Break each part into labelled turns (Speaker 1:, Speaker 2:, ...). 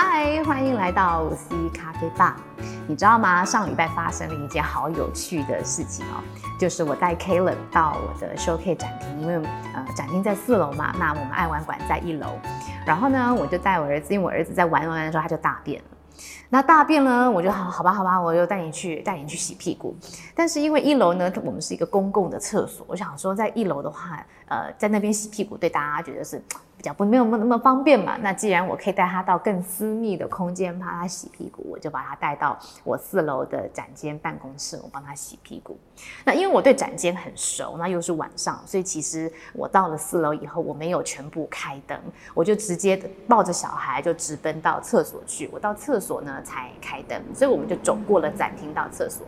Speaker 1: 嗨，欢迎来到五 C 咖啡吧。你知道吗？上礼拜发生了一件好有趣的事情哦，就是我带 Kalen 到我的 showcase 展厅，因为呃展厅在四楼嘛，那我们爱玩馆在一楼。然后呢，我就带我儿子，因为我儿子在玩玩的时候他就大便了。那大便呢，我就好好吧，好吧，我就带你去带你去洗屁股。但是因为一楼呢，我们是一个公共的厕所，我想说在一楼的话，呃，在那边洗屁股对大家觉得是。比较不没有那么那么方便嘛，那既然我可以带他到更私密的空间，怕他洗屁股，我就把他带到我四楼的展间办公室，我帮他洗屁股。那因为我对展间很熟，那又是晚上，所以其实我到了四楼以后，我没有全部开灯，我就直接抱着小孩就直奔到厕所去。我到厕所呢才开灯，所以我们就走过了展厅到厕所。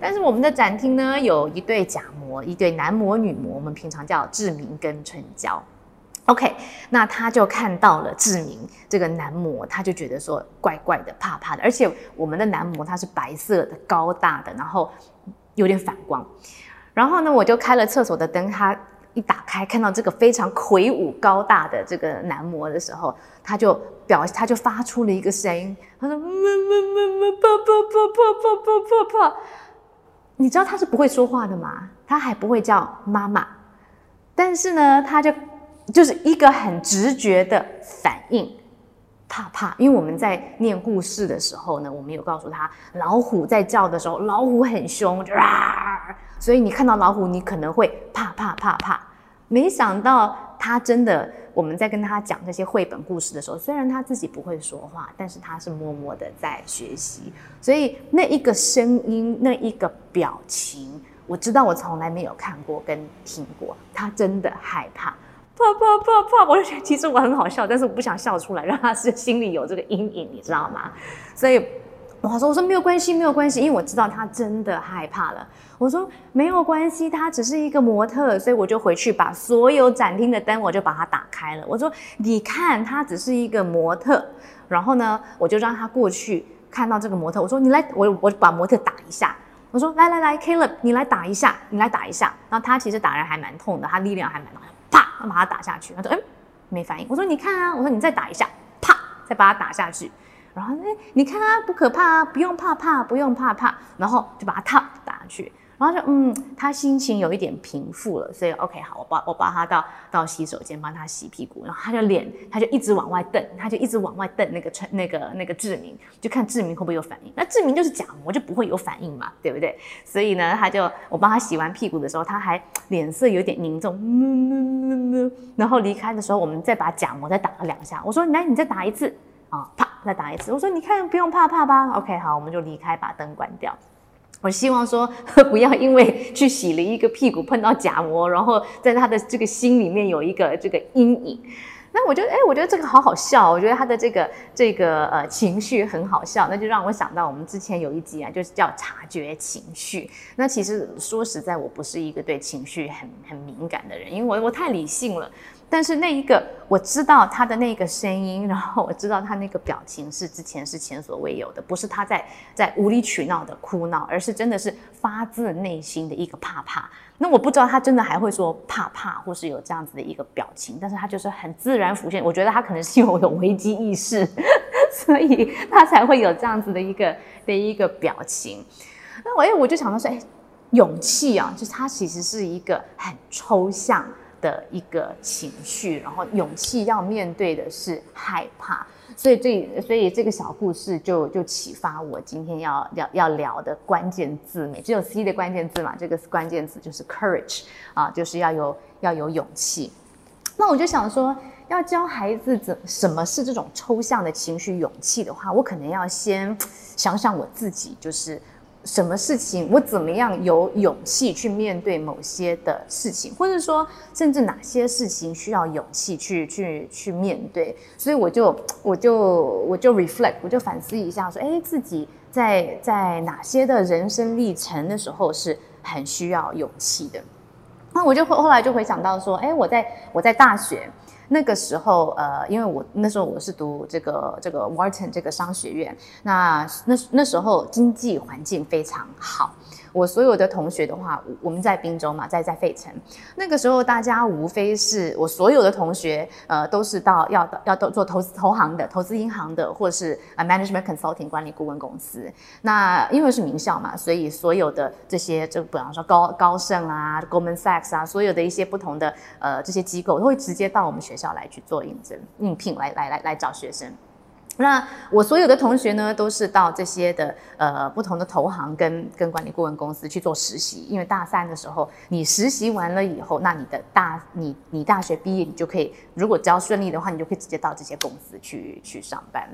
Speaker 1: 但是我们的展厅呢有一对假模，一对男模女模，我们平常叫志明跟春娇。OK，那他就看到了志明这个男模，他就觉得说怪怪的、怕怕的，而且我们的男模他是白色的、高大的，然后有点反光。然后呢，我就开了厕所的灯，他一打开看到这个非常魁梧高大的这个男模的时候，他就表他就发出了一个声音，他说：“么么么么怕怕怕怕怕怕怕。”你知道他是不会说话的吗？他还不会叫妈妈，但是呢，他就。就是一个很直觉的反应，怕怕。因为我们在念故事的时候呢，我们有告诉他，老虎在叫的时候，老虎很凶，就啊，所以你看到老虎，你可能会怕怕怕怕。没想到他真的，我们在跟他讲这些绘本故事的时候，虽然他自己不会说话，但是他是默默的在学习。所以那一个声音，那一个表情，我知道我从来没有看过跟听过，他真的害怕。怕怕怕怕！我就觉得其实我很好笑，但是我不想笑出来，让他是心里有这个阴影，你知道吗？所以我说我说没有关系，没有关系，因为我知道他真的害怕了。我说没有关系，他只是一个模特，所以我就回去把所有展厅的灯我就把它打开了。我说你看，他只是一个模特，然后呢，我就让他过去看到这个模特。我说你来，我我把模特打一下。我说来来来，Caleb，你来打一下，你来打一下。然后他其实打人还蛮痛的，他力量还蛮大。啪，把他打下去。他说：“嗯，没反应。”我说：“你看啊。”我说：“你再打一下。”啪，再把他打下去。然后，哎，你看啊，不可怕啊，不用怕怕，不用怕怕。然后就把它踏打下去。然后就嗯，他心情有一点平复了，所以 OK 好，我抱我抱他到到洗手间帮他洗屁股，然后他就脸他就一直往外瞪，他就一直往外瞪那个那个那个志明，就看志明会不会有反应。那志明就是假模，就不会有反应嘛，对不对？所以呢，他就我帮他洗完屁股的时候，他还脸色有点凝重，然后离开的时候，我们再把假模再打了两下。我说来，你再打一次啊，啪，再打一次。我说你看不用怕怕吧？OK 好，我们就离开，把灯关掉。我希望说，不要因为去洗了一个屁股碰到假膜，然后在他的这个心里面有一个这个阴影。那我觉得，哎，我觉得这个好好笑。我觉得他的这个这个呃情绪很好笑，那就让我想到我们之前有一集啊，就是叫察觉情绪。那其实说实在，我不是一个对情绪很很敏感的人，因为我我太理性了。但是那一个我知道他的那个声音，然后我知道他那个表情是之前是前所未有的，不是他在在无理取闹的哭闹，而是真的是发自内心的一个怕怕。那我不知道他真的还会说怕怕，或是有这样子的一个表情，但是他就是很自然浮现。我觉得他可能是因为我有危机意识，所以他才会有这样子的一个 的一个表情。那我哎，我就想到说，哎，勇气啊，就是它其实是一个很抽象。的一个情绪，然后勇气要面对的是害怕，所以这所以这个小故事就就启发我今天要要要聊的关键字，每只有 C 的关键字嘛，这个关键字就是 courage 啊，就是要有要有勇气。那我就想说，要教孩子怎什么是这种抽象的情绪勇气的话，我可能要先想想我自己，就是。什么事情，我怎么样有勇气去面对某些的事情，或者说，甚至哪些事情需要勇气去去去面对？所以我就我就我就 reflect，我就反思一下，说，哎，自己在在哪些的人生历程的时候是很需要勇气的？那我就后后来就回想到说，哎，我在我在大学。那个时候，呃，因为我那时候我是读这个这个 Wharton 这个商学院，那那那时候经济环境非常好，我所有的同学的话，我们在滨州嘛，在在费城，那个时候大家无非是我所有的同学，呃，都是到要要都做投资投行的、投资银行的，或是啊 management consulting 管理顾问公司。那因为是名校嘛，所以所有的这些，就比方说高高盛啊、Goldman Sachs 啊，所有的一些不同的呃这些机构，都会直接到我们学校来去做应征、应聘，来来来来找学生。那我所有的同学呢，都是到这些的呃不同的投行跟跟管理顾问公司去做实习，因为大三的时候你实习完了以后，那你的大你你大学毕业，你就可以如果只要顺利的话，你就可以直接到这些公司去去上班。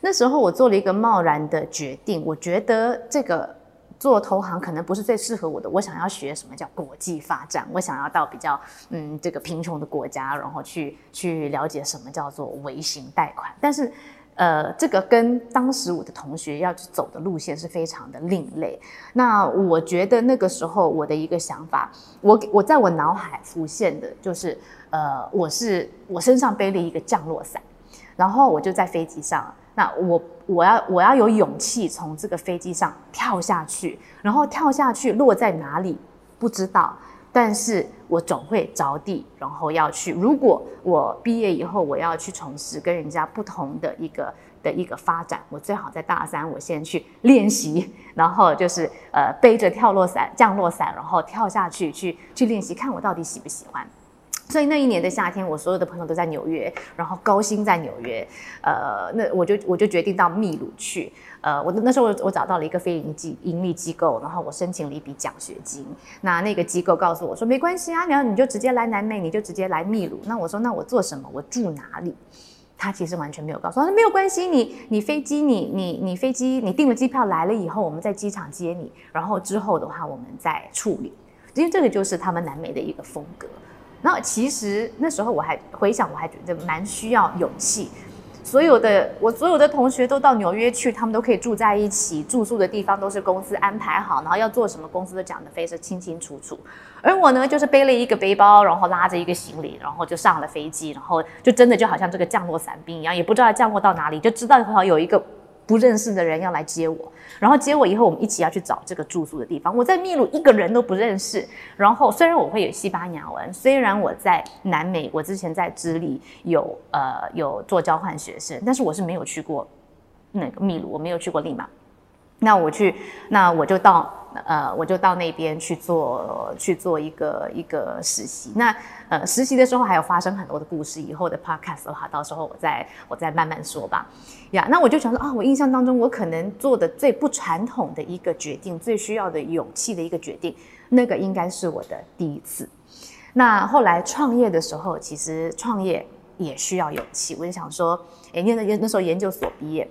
Speaker 1: 那时候我做了一个贸然的决定，我觉得这个做投行可能不是最适合我的，我想要学什么叫国际发展，我想要到比较嗯这个贫穷的国家，然后去去了解什么叫做微型贷款，但是。呃，这个跟当时我的同学要去走的路线是非常的另类。那我觉得那个时候我的一个想法，我我在我脑海浮现的就是，呃，我是我身上背了一个降落伞，然后我就在飞机上，那我我要我要有勇气从这个飞机上跳下去，然后跳下去落在哪里不知道。但是我总会着地，然后要去。如果我毕业以后我要去从事跟人家不同的一个的一个发展，我最好在大三我先去练习，然后就是呃背着跳落伞、降落伞，然后跳下去去去练习，看我到底喜不喜欢。所以那一年的夏天，我所有的朋友都在纽约，然后高薪在纽约，呃，那我就我就决定到秘鲁去。呃，我那时候我找到了一个非营机盈利机构，然后我申请了一笔奖学金。那那个机构告诉我说，没关系啊，你要你就直接来南美，你就直接来秘鲁。那我说，那我做什么？我住哪里？他其实完全没有告诉我，说没有关系，你你飞机你你你飞机你订了机票来了以后，我们在机场接你，然后之后的话我们再处理。因为这个就是他们南美的一个风格。那其实那时候我还回想，我还觉得蛮需要勇气。所有的我所有的同学都到纽约去，他们都可以住在一起，住宿的地方都是公司安排好，然后要做什么公司都讲得非常清清楚楚。而我呢，就是背了一个背包，然后拉着一个行李，然后就上了飞机，然后就真的就好像这个降落伞兵一样，也不知道降落到哪里，就知道好有一个。不认识的人要来接我，然后接我以后，我们一起要去找这个住宿的地方。我在秘鲁一个人都不认识，然后虽然我会有西班牙文，虽然我在南美，我之前在智利有呃有做交换学生，但是我是没有去过那个秘鲁，我没有去过利马。那我去，那我就到。呃，我就到那边去做去做一个一个实习。那呃，实习的时候还有发生很多的故事。以后的 podcast 的话，到时候我再我再慢慢说吧。呀，那我就想说啊，我印象当中我可能做的最不传统的一个决定，最需要的勇气的一个决定，那个应该是我的第一次。那后来创业的时候，其实创业也需要勇气。我就想说，哎，那那那时候研究所毕业。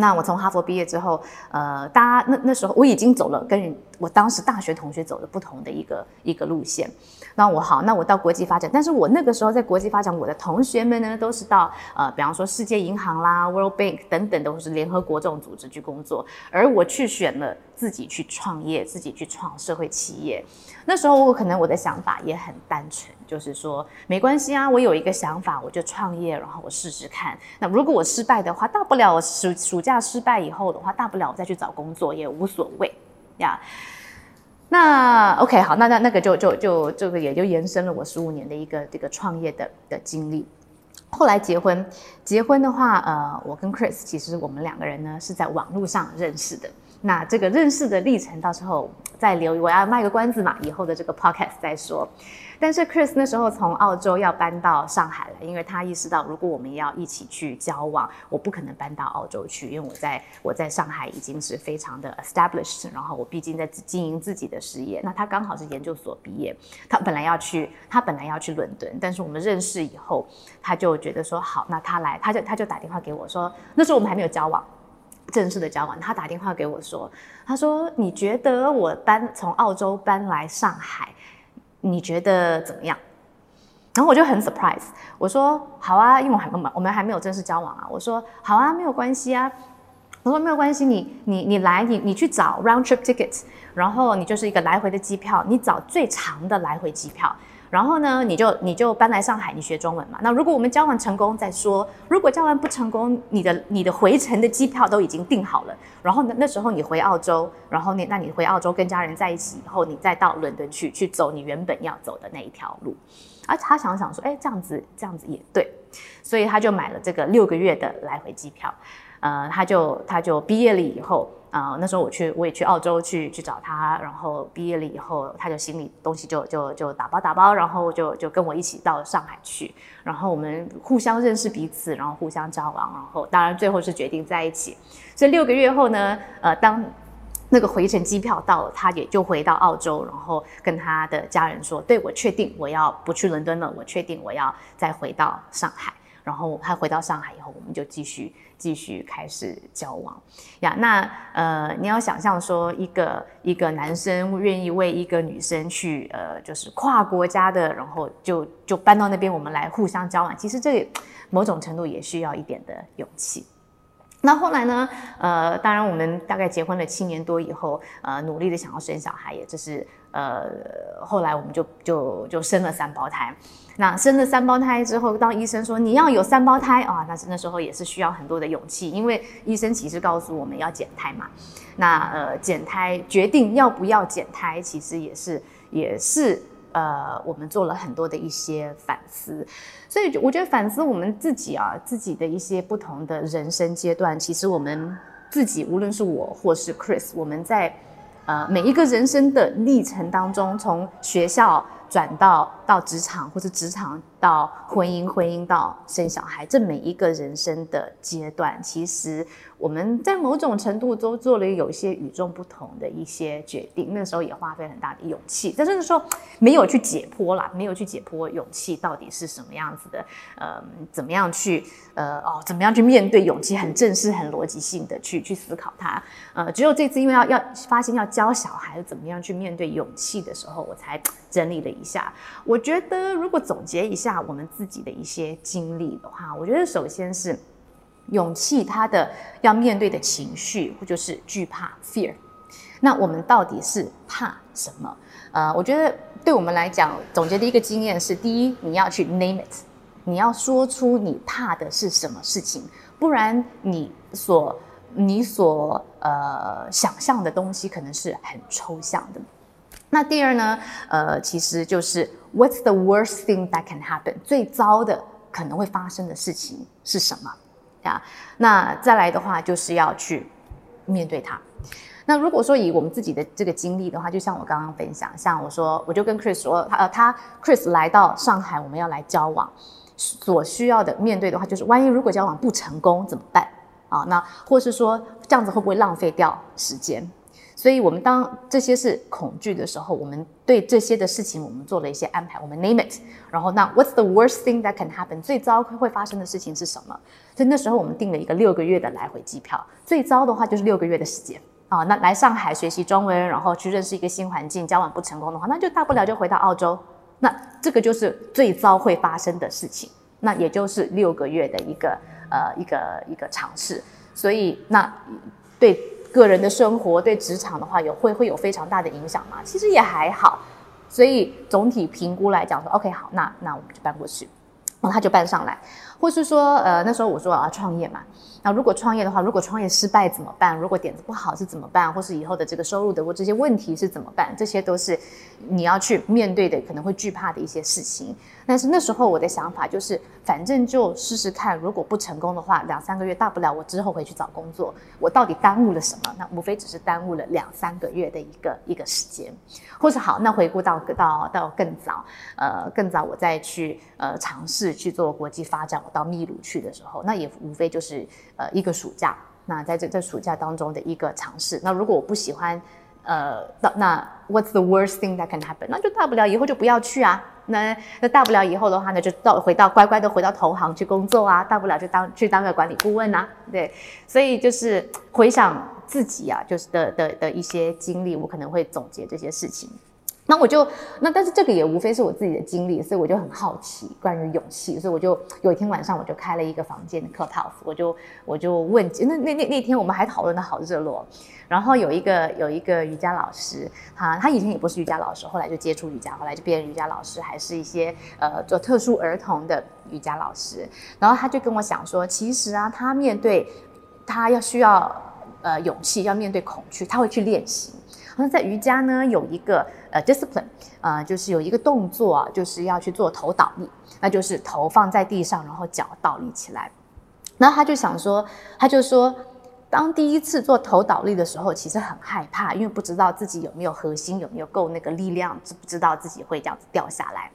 Speaker 1: 那我从哈佛毕业之后，呃，大家那那时候我已经走了跟我当时大学同学走的不同的一个一个路线。那我好，那我到国际发展，但是我那个时候在国际发展，我的同学们呢都是到呃，比方说世界银行啦、World Bank 等等，都是联合国这种组织去工作，而我去选了自己去创业，自己去创社会企业。那时候我可能我的想法也很单纯，就是说没关系啊，我有一个想法，我就创业，然后我试试看。那如果我失败的话，大不了我暑暑假失败以后的话，大不了我再去找工作也无所谓呀。那 OK 好，那那那个就就就这个也就延伸了我十五年的一个这个创业的的经历。后来结婚，结婚的话，呃，我跟 Chris 其实我们两个人呢是在网络上认识的。那这个认识的历程，到时候再留，我要卖个关子嘛，以后的这个 podcast 再说。但是 Chris 那时候从澳洲要搬到上海来，因为他意识到，如果我们要一起去交往，我不可能搬到澳洲去，因为我在我在上海已经是非常的 established，然后我毕竟在经营自己的事业。那他刚好是研究所毕业，他本来要去，他本来要去伦敦，但是我们认识以后，他就觉得说好，那他来，他就他就打电话给我说，那时候我们还没有交往。正式的交往，他打电话给我说：“他说你觉得我搬从澳洲搬来上海，你觉得怎么样？”然后我就很 surprise，我说：“好啊，因为我还我们还没有正式交往啊。”我说：“好啊，没有关系啊。”我说：“没有关系，你你你来，你你去找 round trip tickets，然后你就是一个来回的机票，你找最长的来回机票。”然后呢，你就你就搬来上海，你学中文嘛。那如果我们交往成功再说，如果交往不成功，你的你的回程的机票都已经订好了。然后呢，那时候你回澳洲，然后你那你回澳洲跟家人在一起以后，你再到伦敦去去走你原本要走的那一条路。而他想想说，哎，这样子这样子也对，所以他就买了这个六个月的来回机票。呃，他就他就毕业了以后。啊，那时候我去，我也去澳洲去去找他，然后毕业了以后，他就行李东西就就就打包打包，然后就就跟我一起到上海去，然后我们互相认识彼此，然后互相交往，然后当然最后是决定在一起。所以六个月后呢，呃，当那个回程机票到了，他也就回到澳洲，然后跟他的家人说：“对我确定我要不去伦敦了，我确定我要再回到上海。”然后他回到上海以后，我们就继续。继续开始交往呀，那呃，你要想象说一个一个男生愿意为一个女生去呃，就是跨国家的，然后就就搬到那边，我们来互相交往，其实这某种程度也需要一点的勇气。那后来呢？呃，当然我们大概结婚了七年多以后，呃，努力的想要生小孩，也就是呃，后来我们就就就生了三胞胎。那生了三胞胎之后，当医生说你要有三胞胎啊，那那时候也是需要很多的勇气，因为医生其实告诉我们要减胎嘛。那呃，减胎决定要不要减胎，其实也是也是呃，我们做了很多的一些反思。所以我觉得反思我们自己啊，自己的一些不同的人生阶段，其实我们自己无论是我或是 Chris，我们在呃每一个人生的历程当中，从学校。转到到职场，或者职场到婚姻，婚姻到生小孩，这每一个人生的阶段，其实我们在某种程度都做了有一些与众不同的一些决定。那时候也花费很大的勇气，但是说没有去解剖啦，没有去解剖勇气到底是什么样子的，呃，怎么样去呃哦，怎么样去面对勇气，很正式、很逻辑性的去去思考它。呃，只有这次因为要要发现要教小孩怎么样去面对勇气的时候，我才整理了。一下，我觉得如果总结一下我们自己的一些经历的话，我觉得首先是勇气，它的要面对的情绪，就是惧怕 （fear）。那我们到底是怕什么？呃，我觉得对我们来讲，总结的一个经验是：第一，你要去 name it，你要说出你怕的是什么事情，不然你所你所呃想象的东西可能是很抽象的。那第二呢？呃，其实就是 What's the worst thing that can happen？最糟的可能会发生的事情是什么？啊，那再来的话就是要去面对它。那如果说以我们自己的这个经历的话，就像我刚刚分享，像我说，我就跟 Chris 说，他呃他 Chris 来到上海，我们要来交往，所需要的面对的话，就是万一如果交往不成功怎么办？啊，那或是说这样子会不会浪费掉时间？所以，我们当这些是恐惧的时候，我们对这些的事情，我们做了一些安排。我们 name it，然后那 What's the worst thing that can happen？最糟会发生的事情是什么？所以那时候我们订了一个六个月的来回机票。最糟的话就是六个月的时间啊。那来上海学习中文，然后去认识一个新环境，交往不成功的话，那就大不了就回到澳洲。那这个就是最糟会发生的事情。那也就是六个月的一个呃一个一个尝试。所以那对。个人的生活对职场的话有会会有非常大的影响吗？其实也还好，所以总体评估来讲说，OK 好，那那我们就搬过去，然后他就搬上来，或是说，呃那时候我说我要创业嘛。那如果创业的话，如果创业失败怎么办？如果点子不好是怎么办？或是以后的这个收入的或这些问题是怎么办？这些都是你要去面对的，可能会惧怕的一些事情。但是那时候我的想法就是，反正就试试看，如果不成功的话，两三个月大不了我之后回去找工作。我到底耽误了什么？那无非只是耽误了两三个月的一个一个时间。或是好，那回顾到到到更早，呃，更早我再去呃尝试去做国际发展，到秘鲁去的时候，那也无非就是。呃，一个暑假，那在这这暑假当中的一个尝试。那如果我不喜欢，呃，那那 What's the worst thing that can happen？那就大不了以后就不要去啊。那那大不了以后的话呢，就到回到乖乖的回到投行去工作啊。大不了就当去当个管理顾问啊。对，所以就是回想自己啊，就是的的的一些经历，我可能会总结这些事情。那我就那，但是这个也无非是我自己的经历，所以我就很好奇关于勇气，所以我就有一天晚上我就开了一个房间的 clubhouse，我就我就问，那那那那天我们还讨论的好热络，然后有一个有一个瑜伽老师，他他以前也不是瑜伽老师，后来就接触瑜伽，后来就变瑜伽老师，还是一些呃做特殊儿童的瑜伽老师，然后他就跟我讲说，其实啊，他面对他要需要呃勇气，要面对恐惧，他会去练习。那在瑜伽呢，有一个呃 discipline，呃，就是有一个动作，就是要去做头倒立，那就是头放在地上，然后脚倒立起来。然后他就想说，他就说，当第一次做头倒立的时候，其实很害怕，因为不知道自己有没有核心，有没有够那个力量，知不知道自己会这样子掉下来。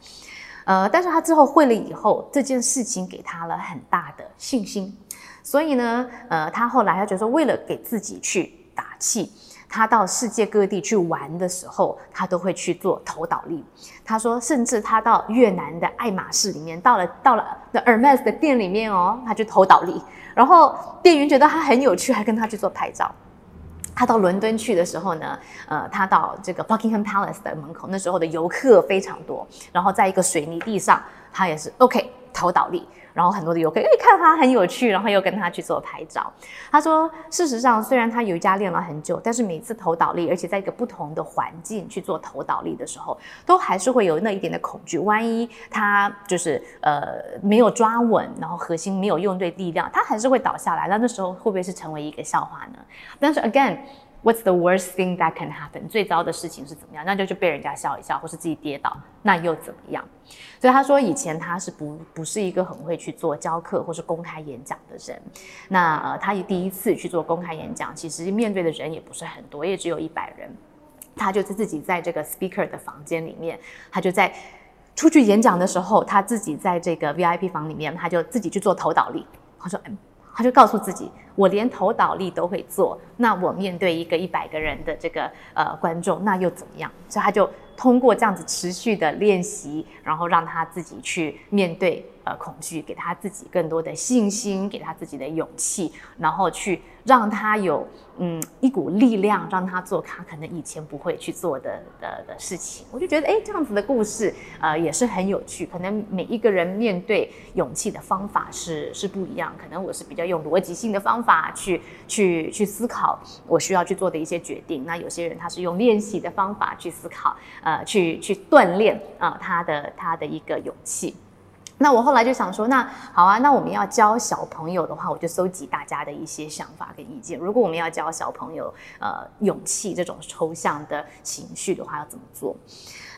Speaker 1: 呃，但是他之后会了以后，这件事情给他了很大的信心。所以呢，呃，他后来他就说，为了给自己去打气。他到世界各地去玩的时候，他都会去做投倒立。他说，甚至他到越南的爱马仕里面，到了到了那 Hermes 的店里面哦，他就投倒立。然后店员觉得他很有趣，还跟他去做拍照。他到伦敦去的时候呢，呃，他到这个 Buckingham Palace 的门口，那时候的游客非常多，然后在一个水泥地上，他也是 OK 投倒立。然后很多的游客，哎，看他很有趣，然后又跟他去做拍照。他说，事实上，虽然他瑜伽练了很久，但是每次投倒立，而且在一个不同的环境去做投倒立的时候，都还是会有那一点的恐惧。万一他就是呃没有抓稳，然后核心没有用对力量，他还是会倒下来。那那时候会不会是成为一个笑话呢？但是 again。What's the worst thing that can happen？最糟的事情是怎么样？那就就被人家笑一笑，或是自己跌倒，那又怎么样？所以他说，以前他是不不是一个很会去做教课或是公开演讲的人。那呃，他也第一次去做公开演讲，其实面对的人也不是很多，也只有一百人。他就是自己在这个 speaker 的房间里面，他就在出去演讲的时候，他自己在这个 VIP 房里面，他就自己去做投导力。他说，他就告诉自己。我连投倒立都会做，那我面对一个一百个人的这个呃观众，那又怎么样？所以他就通过这样子持续的练习，然后让他自己去面对呃恐惧，给他自己更多的信心，给他自己的勇气，然后去让他有嗯一股力量，让他做他可能以前不会去做的的的事情。我就觉得哎，这样子的故事呃也是很有趣。可能每一个人面对勇气的方法是是不一样，可能我是比较用逻辑性的方。法去去去思考我需要去做的一些决定。那有些人他是用练习的方法去思考，呃，去去锻炼啊他的他的一个勇气。那我后来就想说，那好啊，那我们要教小朋友的话，我就搜集大家的一些想法跟意见。如果我们要教小朋友呃勇气这种抽象的情绪的话，要怎么做？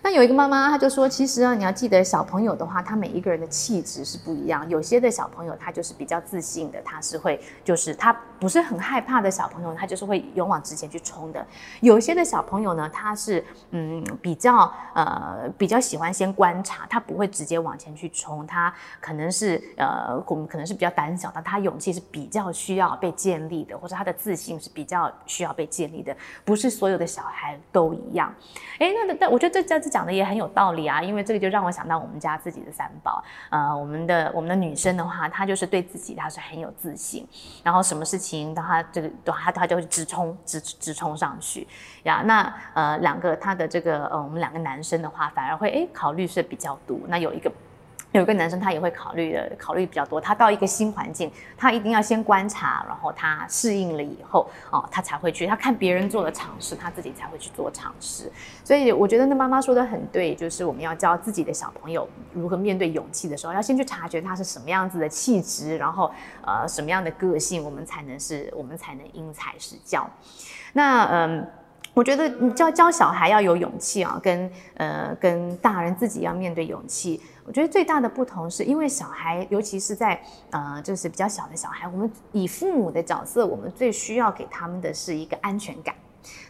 Speaker 1: 那有一个妈妈，她就说，其实啊，你要记得小朋友的话，他每一个人的气质是不一样。有些的小朋友他就是比较自信的，他是会就是他不是很害怕的小朋友，他就是会勇往直前去冲的。有些的小朋友呢，他是嗯比较呃比较喜欢先观察，他不会直接往前去冲，他可能是呃我们可能是比较胆小的，他勇气是比较需要被建立的，或者他的自信是比较需要被建立的。不是所有的小孩都一样。哎，那但我觉得这这这。讲的也很有道理啊，因为这个就让我想到我们家自己的三宝，呃，我们的我们的女生的话，她就是对自己她是很有自信，然后什么事情她这个都她她就会直冲直直冲上去呀。那呃两个她的这个呃我们两个男生的话，反而会哎考虑是比较多。那有一个。有一个男生，他也会考虑的，考虑比较多。他到一个新环境，他一定要先观察，然后他适应了以后，哦，他才会去。他看别人做的尝试，他自己才会去做尝试。所以我觉得那妈妈说的很对，就是我们要教自己的小朋友如何面对勇气的时候，要先去察觉他是什么样子的气质，然后呃什么样的个性，我们才能是我们才能因材施教。那嗯。我觉得教教小孩要有勇气啊，跟呃跟大人自己要面对勇气。我觉得最大的不同是因为小孩，尤其是在呃就是比较小的小孩，我们以父母的角色，我们最需要给他们的是一个安全感。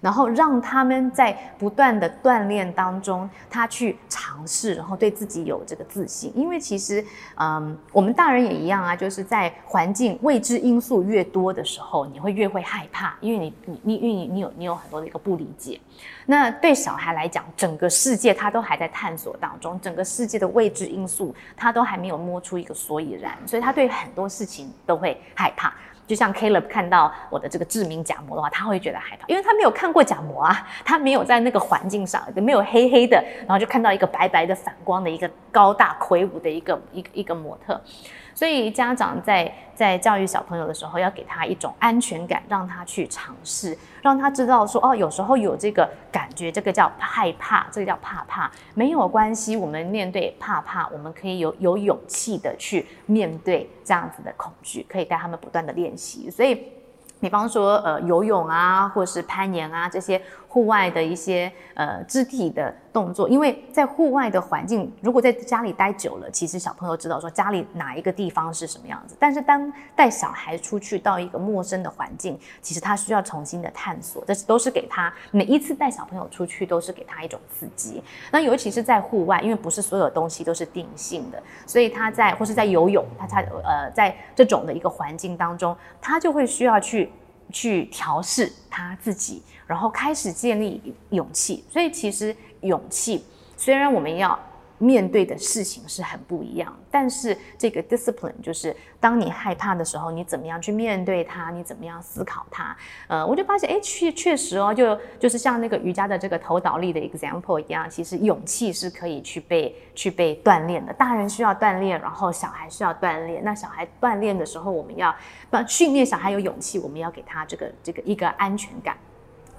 Speaker 1: 然后让他们在不断的锻炼当中，他去尝试，然后对自己有这个自信。因为其实，嗯，我们大人也一样啊，就是在环境未知因素越多的时候，你会越会害怕，因为你你你因为你你有你有很多的一个不理解。那对小孩来讲，整个世界他都还在探索当中，整个世界的未知因素他都还没有摸出一个所以然，所以他对很多事情都会害怕。就像 Caleb 看到我的这个致命假膜的话，他会觉得害怕，因为他没有看过假膜啊，他没有在那个环境上，没有黑黑的，然后就看到一个白白的反光的一个高大魁梧的一个一个一个模特。所以家长在在教育小朋友的时候，要给他一种安全感，让他去尝试，让他知道说哦，有时候有这个感觉，这个叫害怕，这个叫怕怕，没有关系。我们面对怕怕，我们可以有有勇气的去面对这样子的恐惧，可以带他们不断的练习。所以。比方说，呃，游泳啊，或是攀岩啊，这些户外的一些呃肢体的动作，因为在户外的环境，如果在家里待久了，其实小朋友知道说家里哪一个地方是什么样子。但是当带小孩出去到一个陌生的环境，其实他需要重新的探索，这都是给他每一次带小朋友出去都是给他一种刺激。那尤其是在户外，因为不是所有东西都是定性的，所以他在或是在游泳，他他呃在这种的一个环境当中，他就会需要去。去调试他自己，然后开始建立勇气。所以其实勇气，虽然我们要。面对的事情是很不一样，但是这个 discipline 就是当你害怕的时候，你怎么样去面对它？你怎么样思考它？呃，我就发现，哎，确确实哦，就就是像那个瑜伽的这个头倒立的 example 一样，其实勇气是可以去被去被锻炼的。大人需要锻炼，然后小孩需要锻炼。那小孩锻炼的时候，我们要把训练小孩有勇气，我们要给他这个这个一个安全感。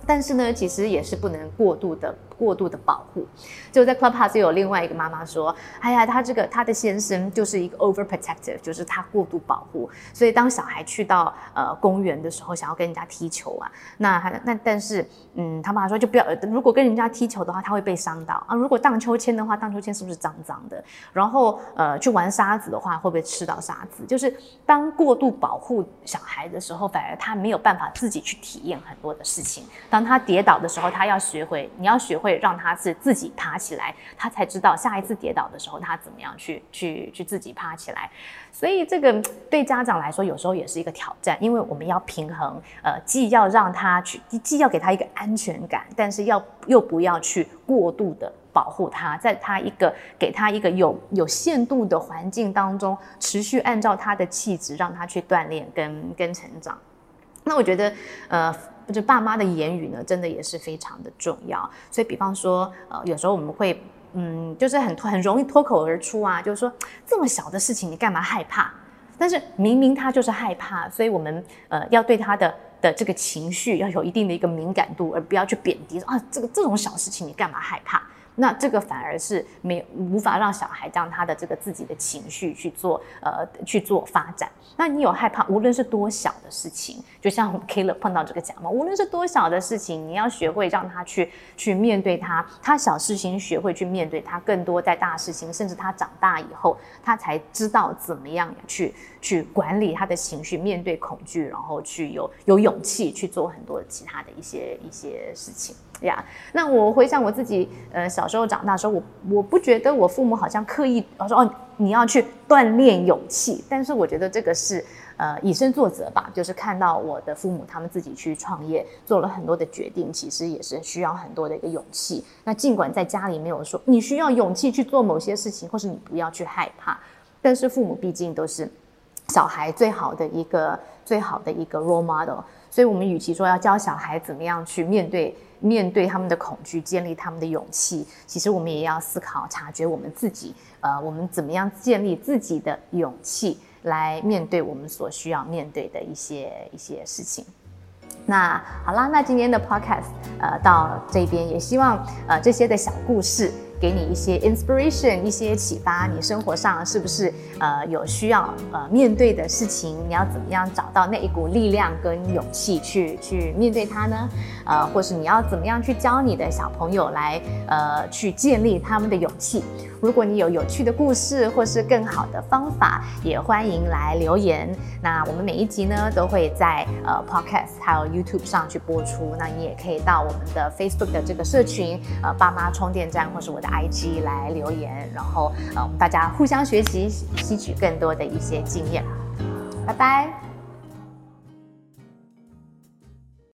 Speaker 1: 但是呢，其实也是不能过度的、过度的保护。就在 Clubhouse 有另外一个妈妈说：“哎呀，他这个他的先生就是一个 overprotective，就是他过度保护。所以当小孩去到呃公园的时候，想要跟人家踢球啊，那那但是嗯，他妈妈说就不要，如果跟人家踢球的话，他会被伤到啊。如果荡秋千的话，荡秋千是不是脏脏的？然后呃，去玩沙子的话，会不会吃到沙子？就是当过度保护小孩的时候，反而他没有办法自己去体验很多的事情。当他跌倒的时候，他要学会，你要学会让他是自己爬起来，他才知道下一次跌倒的时候他怎么样去去去自己爬起来。所以这个对家长来说有时候也是一个挑战，因为我们要平衡，呃，既要让他去，既要给他一个安全感，但是要又不要去过度的保护他，在他一个给他一个有有限度的环境当中，持续按照他的气质让他去锻炼跟跟成长。那我觉得，呃。就是爸妈的言语呢，真的也是非常的重要。所以，比方说，呃，有时候我们会，嗯，就是很很容易脱口而出啊，就是说这么小的事情，你干嘛害怕？但是明明他就是害怕，所以我们呃要对他的的这个情绪要有一定的一个敏感度，而不要去贬低啊，这个这种小事情你干嘛害怕？那这个反而是没无法让小孩让他的这个自己的情绪去做呃去做发展。那你有害怕，无论是多小的事情，就像 Killer 碰到这个假冒，无论是多小的事情，你要学会让他去去面对他。他小事情学会去面对他，更多在大事情，甚至他长大以后，他才知道怎么样去去管理他的情绪，面对恐惧，然后去有有勇气去做很多其他的一些一些事情。呀，那我回想我自己，呃，小时候长大时候，我我不觉得我父母好像刻意说哦，你要去锻炼勇气，但是我觉得这个是呃以身作则吧，就是看到我的父母他们自己去创业，做了很多的决定，其实也是需要很多的一个勇气。那尽管在家里没有说你需要勇气去做某些事情，或是你不要去害怕，但是父母毕竟都是小孩最好的一个最好的一个 role model，所以我们与其说要教小孩怎么样去面对。面对他们的恐惧，建立他们的勇气。其实我们也要思考、察觉我们自己，呃，我们怎么样建立自己的勇气，来面对我们所需要面对的一些一些事情。那好啦，那今天的 podcast，呃，到这边也希望，呃，这些的小故事。给你一些 inspiration，一些启发。你生活上是不是呃有需要呃面对的事情？你要怎么样找到那一股力量跟勇气去去面对它呢？呃，或是你要怎么样去教你的小朋友来呃去建立他们的勇气？如果你有有趣的故事或是更好的方法，也欢迎来留言。那我们每一集呢都会在呃 podcast 还有 YouTube 上去播出。那你也可以到我们的 Facebook 的这个社群呃爸妈充电站，或是我的。IG 来留言，然后呃，大家互相学习，吸取更多的一些经验。拜拜。